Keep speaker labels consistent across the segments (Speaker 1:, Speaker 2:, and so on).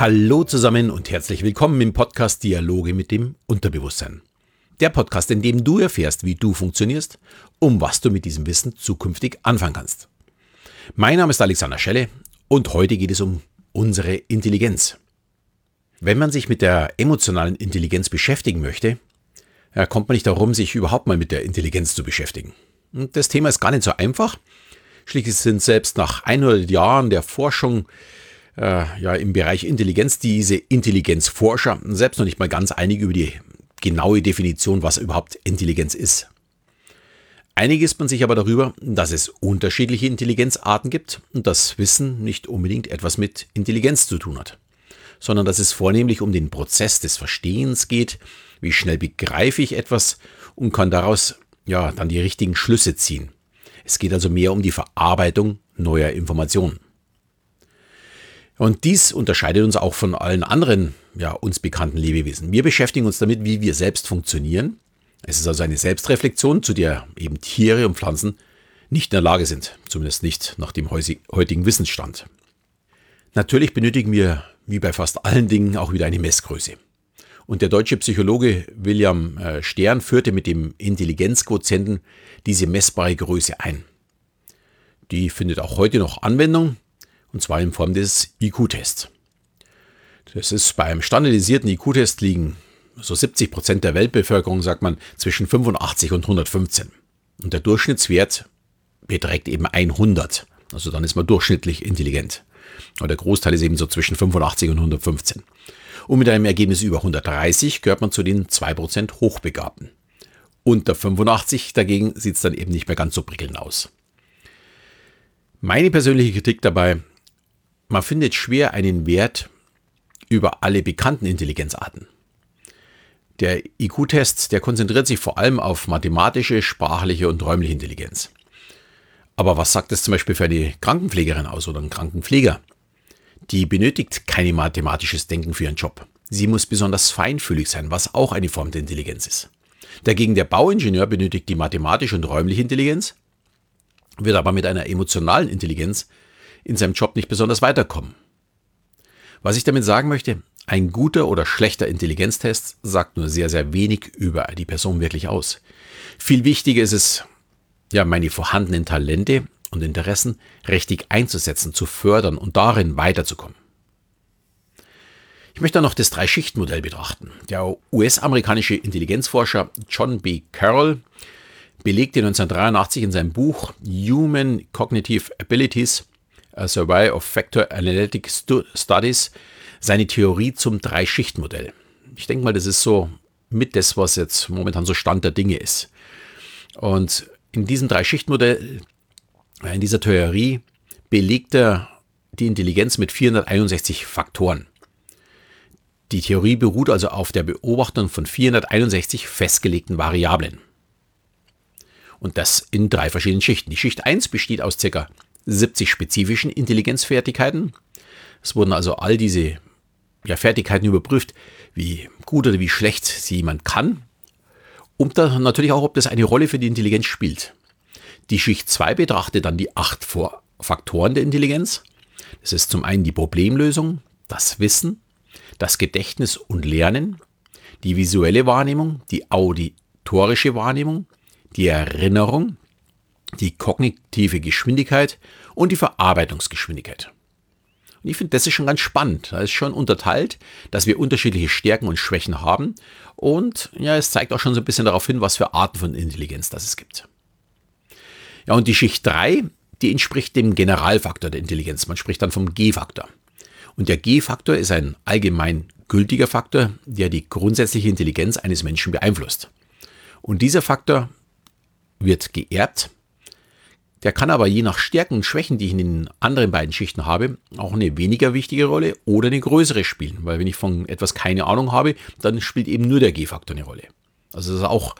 Speaker 1: Hallo zusammen und herzlich willkommen im Podcast Dialoge mit dem Unterbewusstsein. Der Podcast, in dem du erfährst, wie du funktionierst, um was du mit diesem Wissen zukünftig anfangen kannst. Mein Name ist Alexander Schelle und heute geht es um unsere Intelligenz. Wenn man sich mit der emotionalen Intelligenz beschäftigen möchte, kommt man nicht darum, sich überhaupt mal mit der Intelligenz zu beschäftigen. Und das Thema ist gar nicht so einfach. Schließlich sind selbst nach 100 Jahren der Forschung äh, ja, im Bereich Intelligenz diese Intelligenzforscher selbst noch nicht mal ganz einig über die genaue Definition, was überhaupt Intelligenz ist. Einig ist man sich aber darüber, dass es unterschiedliche Intelligenzarten gibt und das Wissen nicht unbedingt etwas mit Intelligenz zu tun hat, sondern dass es vornehmlich um den Prozess des Verstehens geht, wie schnell begreife ich etwas und kann daraus ja dann die richtigen Schlüsse ziehen. Es geht also mehr um die Verarbeitung neuer Informationen. Und dies unterscheidet uns auch von allen anderen ja, uns bekannten Lebewesen. Wir beschäftigen uns damit, wie wir selbst funktionieren. Es ist also eine Selbstreflexion, zu der eben Tiere und Pflanzen nicht in der Lage sind, zumindest nicht nach dem heutigen Wissensstand. Natürlich benötigen wir, wie bei fast allen Dingen, auch wieder eine Messgröße. Und der deutsche Psychologe William äh, Stern führte mit dem Intelligenzquotienten diese messbare Größe ein. Die findet auch heute noch Anwendung und zwar in Form des IQ-Tests. Das ist beim standardisierten IQ-Test liegen so 70 Prozent der Weltbevölkerung, sagt man, zwischen 85 und 115. Und der Durchschnittswert beträgt eben 100. Also dann ist man durchschnittlich intelligent. Aber der Großteil ist eben so zwischen 85 und 115. Und mit einem Ergebnis über 130 gehört man zu den 2% Hochbegabten. Unter 85 dagegen sieht es dann eben nicht mehr ganz so prickelnd aus. Meine persönliche Kritik dabei, man findet schwer einen Wert über alle bekannten Intelligenzarten. Der IQ-Test, der konzentriert sich vor allem auf mathematische, sprachliche und räumliche Intelligenz. Aber was sagt es zum Beispiel für eine Krankenpflegerin aus oder einen Krankenpfleger? Die benötigt kein mathematisches Denken für ihren Job. Sie muss besonders feinfühlig sein, was auch eine Form der Intelligenz ist. Dagegen der Bauingenieur benötigt die mathematische und räumliche Intelligenz, wird aber mit einer emotionalen Intelligenz in seinem Job nicht besonders weiterkommen. Was ich damit sagen möchte, ein guter oder schlechter Intelligenztest sagt nur sehr, sehr wenig über die Person wirklich aus. Viel wichtiger ist es, ja, meine vorhandenen Talente und Interessen richtig einzusetzen, zu fördern und darin weiterzukommen. Ich möchte noch das Drei-Schicht-Modell betrachten. Der US-amerikanische Intelligenzforscher John B. Carroll belegte 1983 in seinem Buch Human Cognitive Abilities Survey of Factor Analytic Studies seine Theorie zum Drei-Schicht-Modell. Ich denke mal, das ist so mit das, was jetzt momentan so Stand der Dinge ist. Und in diesem Drei-Schicht-Modell, äh, in dieser Theorie, belegt er die Intelligenz mit 461 Faktoren. Die Theorie beruht also auf der Beobachtung von 461 festgelegten Variablen. Und das in drei verschiedenen Schichten. Die Schicht 1 besteht aus ca. 70 spezifischen Intelligenzfertigkeiten. Es wurden also all diese ja, Fertigkeiten überprüft, wie gut oder wie schlecht sie jemand kann. Und dann natürlich auch, ob das eine Rolle für die Intelligenz spielt. Die Schicht 2 betrachtet dann die acht Faktoren der Intelligenz. Das ist zum einen die Problemlösung, das Wissen, das Gedächtnis und Lernen, die visuelle Wahrnehmung, die auditorische Wahrnehmung, die Erinnerung, die kognitive Geschwindigkeit und die Verarbeitungsgeschwindigkeit. Und ich finde, das ist schon ganz spannend. Da ist schon unterteilt, dass wir unterschiedliche Stärken und Schwächen haben. Und ja, es zeigt auch schon so ein bisschen darauf hin, was für Arten von Intelligenz das es gibt. Ja, und die Schicht 3, die entspricht dem Generalfaktor der Intelligenz. Man spricht dann vom G-Faktor. Und der G-Faktor ist ein allgemein gültiger Faktor, der die grundsätzliche Intelligenz eines Menschen beeinflusst. Und dieser Faktor wird geerbt der kann aber je nach Stärken und Schwächen, die ich in den anderen beiden Schichten habe, auch eine weniger wichtige Rolle oder eine größere spielen. Weil wenn ich von etwas keine Ahnung habe, dann spielt eben nur der G-Faktor eine Rolle. Also das ist auch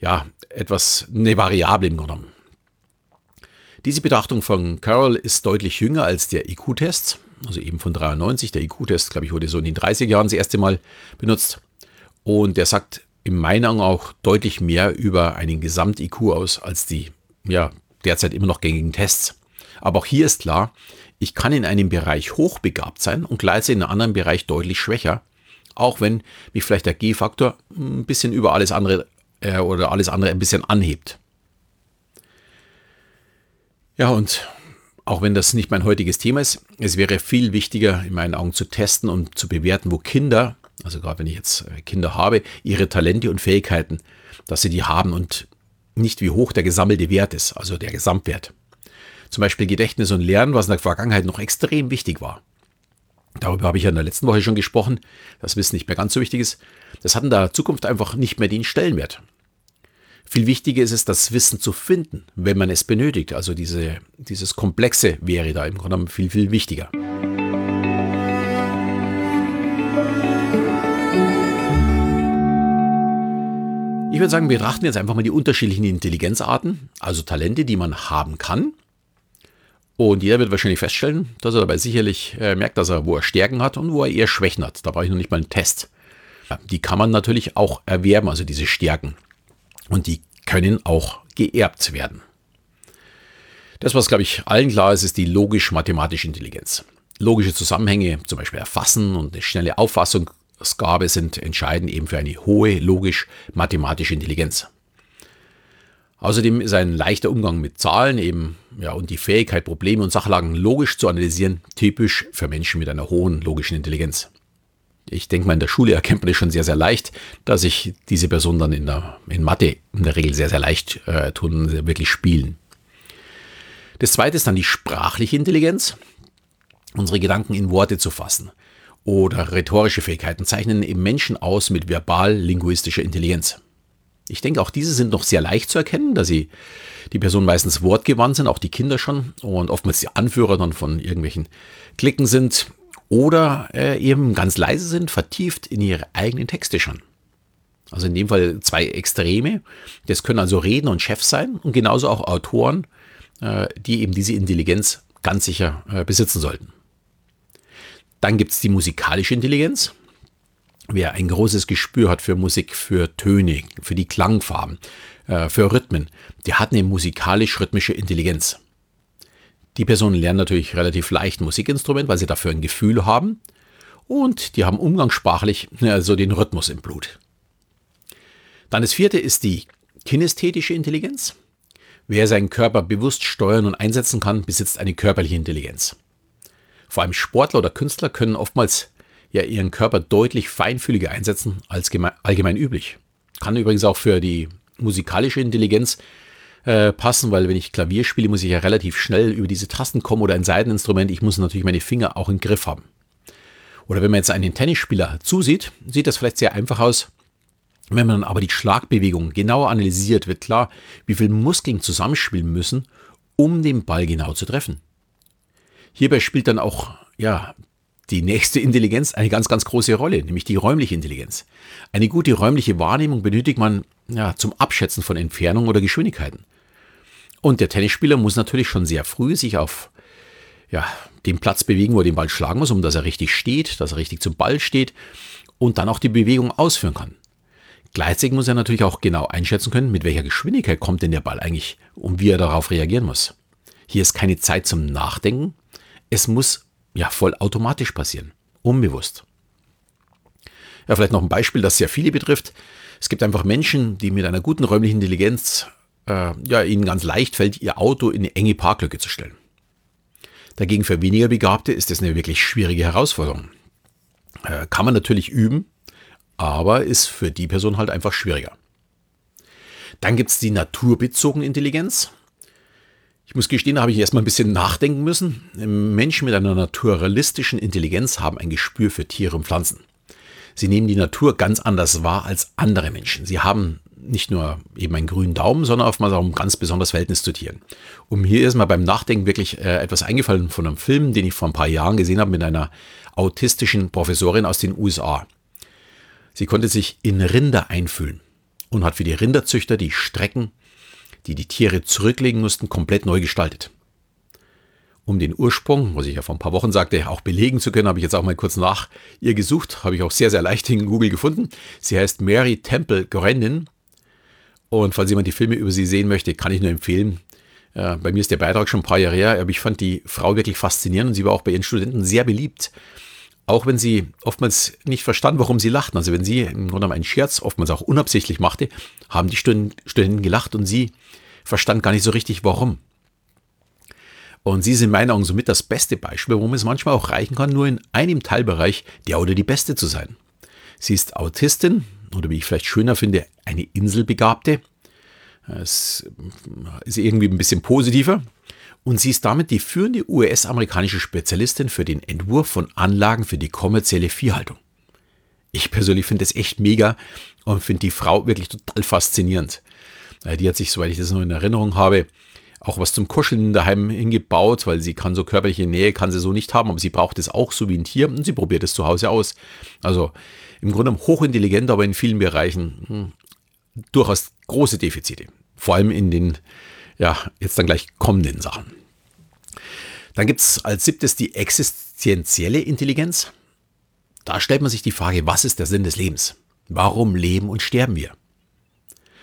Speaker 1: ja, etwas eine Variable im Grunde Diese Betrachtung von Carroll ist deutlich jünger als der IQ-Test, also eben von 93. Der IQ-Test, glaube ich, wurde so in den 30 Jahren das erste Mal benutzt. Und der sagt in meinen Augen auch deutlich mehr über einen Gesamt-IQ aus als die ja, derzeit immer noch gängigen Tests. Aber auch hier ist klar, ich kann in einem Bereich hochbegabt sein und gleichzeitig in einem anderen Bereich deutlich schwächer, auch wenn mich vielleicht der G-Faktor ein bisschen über alles andere äh, oder alles andere ein bisschen anhebt. Ja, und auch wenn das nicht mein heutiges Thema ist, es wäre viel wichtiger, in meinen Augen zu testen und zu bewerten, wo Kinder, also gerade wenn ich jetzt äh, Kinder habe, ihre Talente und Fähigkeiten, dass sie die haben und nicht wie hoch der gesammelte Wert ist, also der Gesamtwert. Zum Beispiel Gedächtnis und Lernen, was in der Vergangenheit noch extrem wichtig war. Darüber habe ich ja in der letzten Woche schon gesprochen, das Wissen nicht mehr ganz so wichtig ist. Das hat in der Zukunft einfach nicht mehr den Stellenwert. Viel wichtiger ist es, das Wissen zu finden, wenn man es benötigt. Also diese, dieses Komplexe wäre da im Grunde viel, viel wichtiger. Ich würde sagen, wir betrachten jetzt einfach mal die unterschiedlichen Intelligenzarten, also Talente, die man haben kann. Und jeder wird wahrscheinlich feststellen, dass er dabei sicherlich äh, merkt, dass er, wo er Stärken hat und wo er eher Schwächen hat. Da brauche ich noch nicht mal einen Test. Die kann man natürlich auch erwerben, also diese Stärken. Und die können auch geerbt werden. Das, was, glaube ich, allen klar ist, ist die logisch-mathematische Intelligenz. Logische Zusammenhänge, zum Beispiel erfassen und eine schnelle Auffassungsgabe sind entscheidend eben für eine hohe logisch-mathematische Intelligenz. Außerdem ist ein leichter Umgang mit Zahlen eben ja, und die Fähigkeit, Probleme und Sachlagen logisch zu analysieren, typisch für Menschen mit einer hohen logischen Intelligenz ich denke mal, in der Schule erkennt man das schon sehr, sehr leicht, dass sich diese Personen dann in, der, in Mathe in der Regel sehr, sehr leicht äh, tun, wirklich spielen. Das zweite ist dann die sprachliche Intelligenz, unsere Gedanken in Worte zu fassen. Oder rhetorische Fähigkeiten zeichnen eben Menschen aus mit verbal-linguistischer Intelligenz. Ich denke, auch diese sind noch sehr leicht zu erkennen, da sie die Personen meistens wortgewandt sind, auch die Kinder schon, und oftmals die Anführer dann von irgendwelchen Klicken sind oder äh, eben ganz leise sind, vertieft in ihre eigenen Texte schon. Also in dem Fall zwei Extreme. Das können also Redner und Chefs sein und genauso auch Autoren, äh, die eben diese Intelligenz ganz sicher äh, besitzen sollten. Dann gibt es die musikalische Intelligenz. Wer ein großes Gespür hat für Musik, für Töne, für die Klangfarben, äh, für Rhythmen, der hat eine musikalisch-rhythmische Intelligenz. Die Personen lernen natürlich relativ leicht Musikinstrument, weil sie dafür ein Gefühl haben. Und die haben umgangssprachlich also den Rhythmus im Blut. Dann das vierte ist die kinästhetische Intelligenz. Wer seinen Körper bewusst steuern und einsetzen kann, besitzt eine körperliche Intelligenz. Vor allem Sportler oder Künstler können oftmals ja ihren Körper deutlich feinfühliger einsetzen als allgemein üblich. Kann übrigens auch für die musikalische Intelligenz äh, passen, weil wenn ich Klavier spiele, muss ich ja relativ schnell über diese Tasten kommen oder ein Seiteninstrument. Ich muss natürlich meine Finger auch im Griff haben. Oder wenn man jetzt einen Tennisspieler zusieht, sieht das vielleicht sehr einfach aus. Wenn man aber die Schlagbewegung genauer analysiert, wird klar, wie viele Muskeln zusammenspielen müssen, um den Ball genau zu treffen. Hierbei spielt dann auch ja, die nächste Intelligenz eine ganz, ganz große Rolle, nämlich die räumliche Intelligenz. Eine gute räumliche Wahrnehmung benötigt man ja, zum Abschätzen von Entfernung oder Geschwindigkeiten. Und der Tennisspieler muss natürlich schon sehr früh sich auf ja, den Platz bewegen, wo er den Ball schlagen muss, um dass er richtig steht, dass er richtig zum Ball steht und dann auch die Bewegung ausführen kann. Gleichzeitig muss er natürlich auch genau einschätzen können, mit welcher Geschwindigkeit kommt denn der Ball eigentlich und wie er darauf reagieren muss. Hier ist keine Zeit zum Nachdenken. Es muss ja voll automatisch passieren, unbewusst. Ja, vielleicht noch ein Beispiel, das sehr viele betrifft. Es gibt einfach Menschen, die mit einer guten räumlichen Intelligenz äh, ja, ihnen ganz leicht fällt, ihr Auto in eine enge Parklücke zu stellen. Dagegen für weniger Begabte ist das eine wirklich schwierige Herausforderung. Äh, kann man natürlich üben, aber ist für die Person halt einfach schwieriger. Dann gibt es die naturbezogene Intelligenz. Ich muss gestehen, da habe ich erstmal ein bisschen nachdenken müssen. Menschen mit einer naturalistischen Intelligenz haben ein Gespür für Tiere und Pflanzen. Sie nehmen die Natur ganz anders wahr als andere Menschen. Sie haben nicht nur eben einen grünen Daumen, sondern oftmals auch ein ganz besonderes Verhältnis zu Tieren. Und hier ist mir beim Nachdenken wirklich äh, etwas eingefallen von einem Film, den ich vor ein paar Jahren gesehen habe mit einer autistischen Professorin aus den USA. Sie konnte sich in Rinder einfühlen und hat für die Rinderzüchter die Strecken, die die Tiere zurücklegen mussten, komplett neu gestaltet. Um den Ursprung, was ich ja vor ein paar Wochen sagte, auch belegen zu können, habe ich jetzt auch mal kurz nach ihr gesucht. Habe ich auch sehr, sehr leicht in Google gefunden. Sie heißt Mary Temple Grandin und falls jemand die Filme über sie sehen möchte, kann ich nur empfehlen, Äh, bei mir ist der Beitrag schon ein paar Jahre her, aber ich fand die Frau wirklich faszinierend und sie war auch bei ihren Studenten sehr beliebt. Auch wenn sie oftmals nicht verstand, warum sie lachten. Also wenn sie im Grunde einen Scherz, oftmals auch unabsichtlich machte, haben die Studenten gelacht und sie verstand gar nicht so richtig, warum. Und sie sind in meinen Augen somit das beste Beispiel, warum es manchmal auch reichen kann, nur in einem Teilbereich der oder die Beste zu sein. Sie ist Autistin oder wie ich vielleicht schöner finde, eine Inselbegabte. Es ist irgendwie ein bisschen positiver. Und sie ist damit die führende US-amerikanische Spezialistin für den Entwurf von Anlagen für die kommerzielle Viehhaltung. Ich persönlich finde es echt mega und finde die Frau wirklich total faszinierend. Äh, die hat sich, soweit ich das noch in Erinnerung habe, auch was zum Kuscheln daheim hingebaut, weil sie kann so körperliche Nähe, kann sie so nicht haben, aber sie braucht es auch so wie ein Tier und sie probiert es zu Hause aus. Also im Grunde hochintelligent, aber in vielen Bereichen hm, durchaus große Defizite. Vor allem in den, ja, jetzt dann gleich kommenden Sachen. Dann gibt es als siebtes die existenzielle Intelligenz. Da stellt man sich die Frage, was ist der Sinn des Lebens? Warum leben und sterben wir?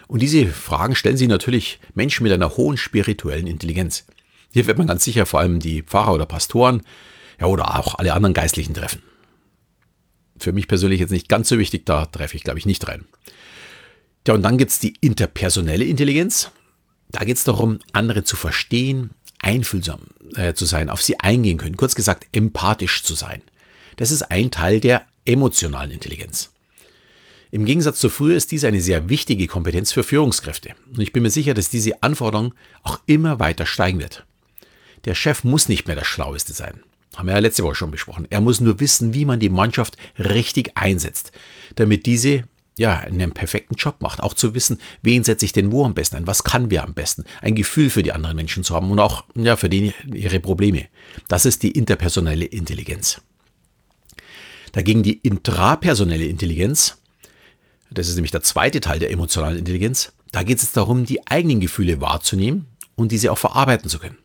Speaker 1: Und diese Fragen stellen sich natürlich Menschen mit einer hohen spirituellen Intelligenz. Hier wird man ganz sicher vor allem die Pfarrer oder Pastoren ja, oder auch alle anderen Geistlichen treffen. Für mich persönlich jetzt nicht ganz so wichtig, da treffe ich, glaube ich, nicht rein. Ja, und dann gibt es die interpersonelle Intelligenz. Da geht es darum, andere zu verstehen, einfühlsam äh, zu sein, auf sie eingehen können, kurz gesagt empathisch zu sein. Das ist ein Teil der emotionalen Intelligenz. Im Gegensatz zu früher ist dies eine sehr wichtige Kompetenz für Führungskräfte. Und ich bin mir sicher, dass diese Anforderung auch immer weiter steigen wird. Der Chef muss nicht mehr das Schlaueste sein. Haben wir ja letzte Woche schon besprochen. Er muss nur wissen, wie man die Mannschaft richtig einsetzt, damit diese ja, einen perfekten Job macht. Auch zu wissen, wen setze ich denn wo am besten ein, was kann wer am besten. Ein Gefühl für die anderen Menschen zu haben und auch ja, für die, ihre Probleme. Das ist die interpersonelle Intelligenz. Dagegen die intrapersonelle Intelligenz, das ist nämlich der zweite Teil der emotionalen Intelligenz, da geht es darum, die eigenen Gefühle wahrzunehmen und diese auch verarbeiten zu können.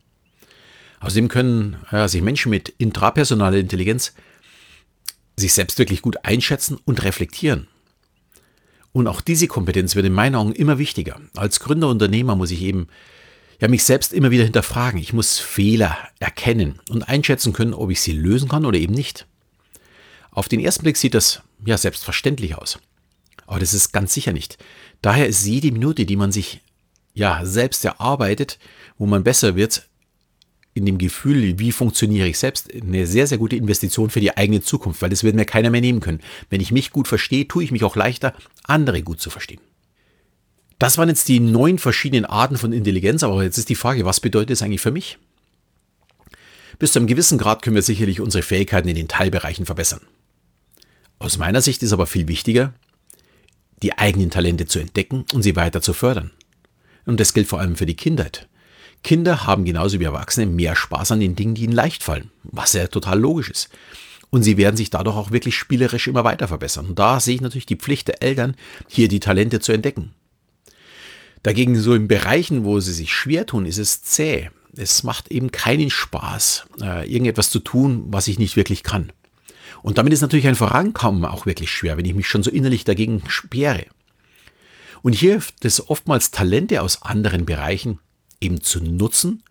Speaker 1: Außerdem können ja, sich Menschen mit intrapersonaler Intelligenz sich selbst wirklich gut einschätzen und reflektieren. Und auch diese Kompetenz wird in meinen Augen immer wichtiger. Als Gründerunternehmer muss ich eben ja, mich selbst immer wieder hinterfragen. Ich muss Fehler erkennen und einschätzen können, ob ich sie lösen kann oder eben nicht. Auf den ersten Blick sieht das ja selbstverständlich aus. Aber das ist ganz sicher nicht. Daher ist jede Minute, die man sich ja selbst erarbeitet, wo man besser wird, in dem Gefühl, wie funktioniere ich selbst, eine sehr, sehr gute Investition für die eigene Zukunft, weil das wird mir keiner mehr nehmen können. Wenn ich mich gut verstehe, tue ich mich auch leichter, andere gut zu verstehen. Das waren jetzt die neun verschiedenen Arten von Intelligenz, aber jetzt ist die Frage, was bedeutet es eigentlich für mich? Bis zu einem gewissen Grad können wir sicherlich unsere Fähigkeiten in den Teilbereichen verbessern. Aus meiner Sicht ist aber viel wichtiger, die eigenen Talente zu entdecken und sie weiter zu fördern. Und das gilt vor allem für die Kindheit. Kinder haben genauso wie Erwachsene mehr Spaß an den Dingen, die ihnen leicht fallen, was ja total logisch ist. Und sie werden sich dadurch auch wirklich spielerisch immer weiter verbessern. Und da sehe ich natürlich die Pflicht der Eltern, hier die Talente zu entdecken. Dagegen so in Bereichen, wo sie sich schwer tun, ist es zäh. Es macht eben keinen Spaß, äh, irgendetwas zu tun, was ich nicht wirklich kann. Und damit ist natürlich ein Vorankommen auch wirklich schwer, wenn ich mich schon so innerlich dagegen sperre. Und hier hilft es oftmals Talente aus anderen Bereichen eben zu nutzen,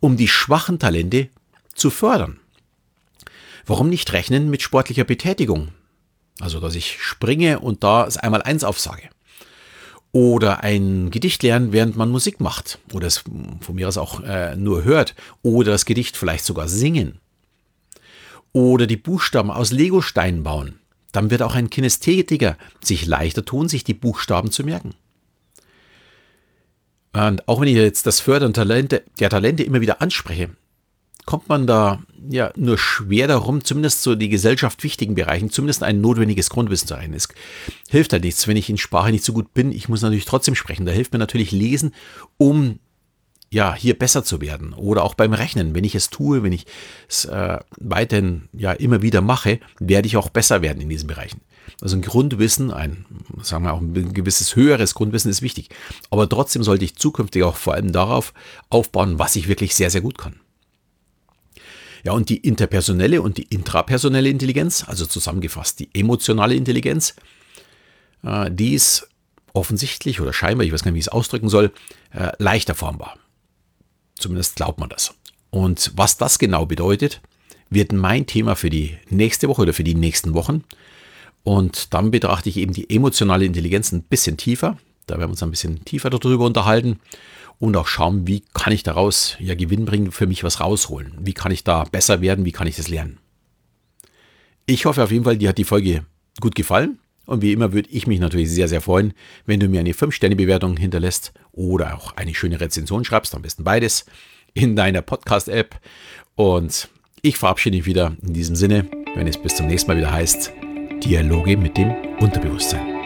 Speaker 1: um die schwachen Talente zu fördern. Warum nicht rechnen mit sportlicher Betätigung? Also, dass ich springe und da es einmal eins aufsage. Oder ein Gedicht lernen, während man Musik macht. Oder es von mir aus auch äh, nur hört. Oder das Gedicht vielleicht sogar singen. Oder die Buchstaben aus Legosteinen bauen. Dann wird auch ein Kinästhetiker sich leichter tun, sich die Buchstaben zu merken. Und auch wenn ich jetzt das Fördern Talente, der Talente immer wieder anspreche, kommt man da ja nur schwer darum, zumindest so die Gesellschaft wichtigen Bereichen, zumindest ein notwendiges Grundwissen zu erreichen. Es hilft halt nichts, wenn ich in Sprache nicht so gut bin. Ich muss natürlich trotzdem sprechen. Da hilft mir natürlich Lesen, um ja, hier besser zu werden. Oder auch beim Rechnen. Wenn ich es tue, wenn ich es äh, weiterhin ja immer wieder mache, werde ich auch besser werden in diesen Bereichen. Also ein Grundwissen, ein, sagen wir auch ein gewisses höheres Grundwissen ist wichtig. Aber trotzdem sollte ich zukünftig auch vor allem darauf aufbauen, was ich wirklich sehr, sehr gut kann. Ja, und die interpersonelle und die intrapersonelle Intelligenz, also zusammengefasst die emotionale Intelligenz, äh, die ist offensichtlich oder scheinbar, ich weiß gar nicht, wie ich es ausdrücken soll, äh, leichter formbar. Zumindest glaubt man das. Und was das genau bedeutet, wird mein Thema für die nächste Woche oder für die nächsten Wochen. Und dann betrachte ich eben die emotionale Intelligenz ein bisschen tiefer. Da werden wir uns ein bisschen tiefer darüber unterhalten und auch schauen, wie kann ich daraus ja Gewinn bringen, für mich was rausholen. Wie kann ich da besser werden, wie kann ich das lernen. Ich hoffe auf jeden Fall, dir hat die Folge gut gefallen. Und wie immer würde ich mich natürlich sehr, sehr freuen, wenn du mir eine 5-Sterne-Bewertung hinterlässt oder auch eine schöne Rezension schreibst, am besten beides, in deiner Podcast-App. Und ich verabschiede mich wieder in diesem Sinne, wenn es bis zum nächsten Mal wieder heißt, Dialoge mit dem Unterbewusstsein.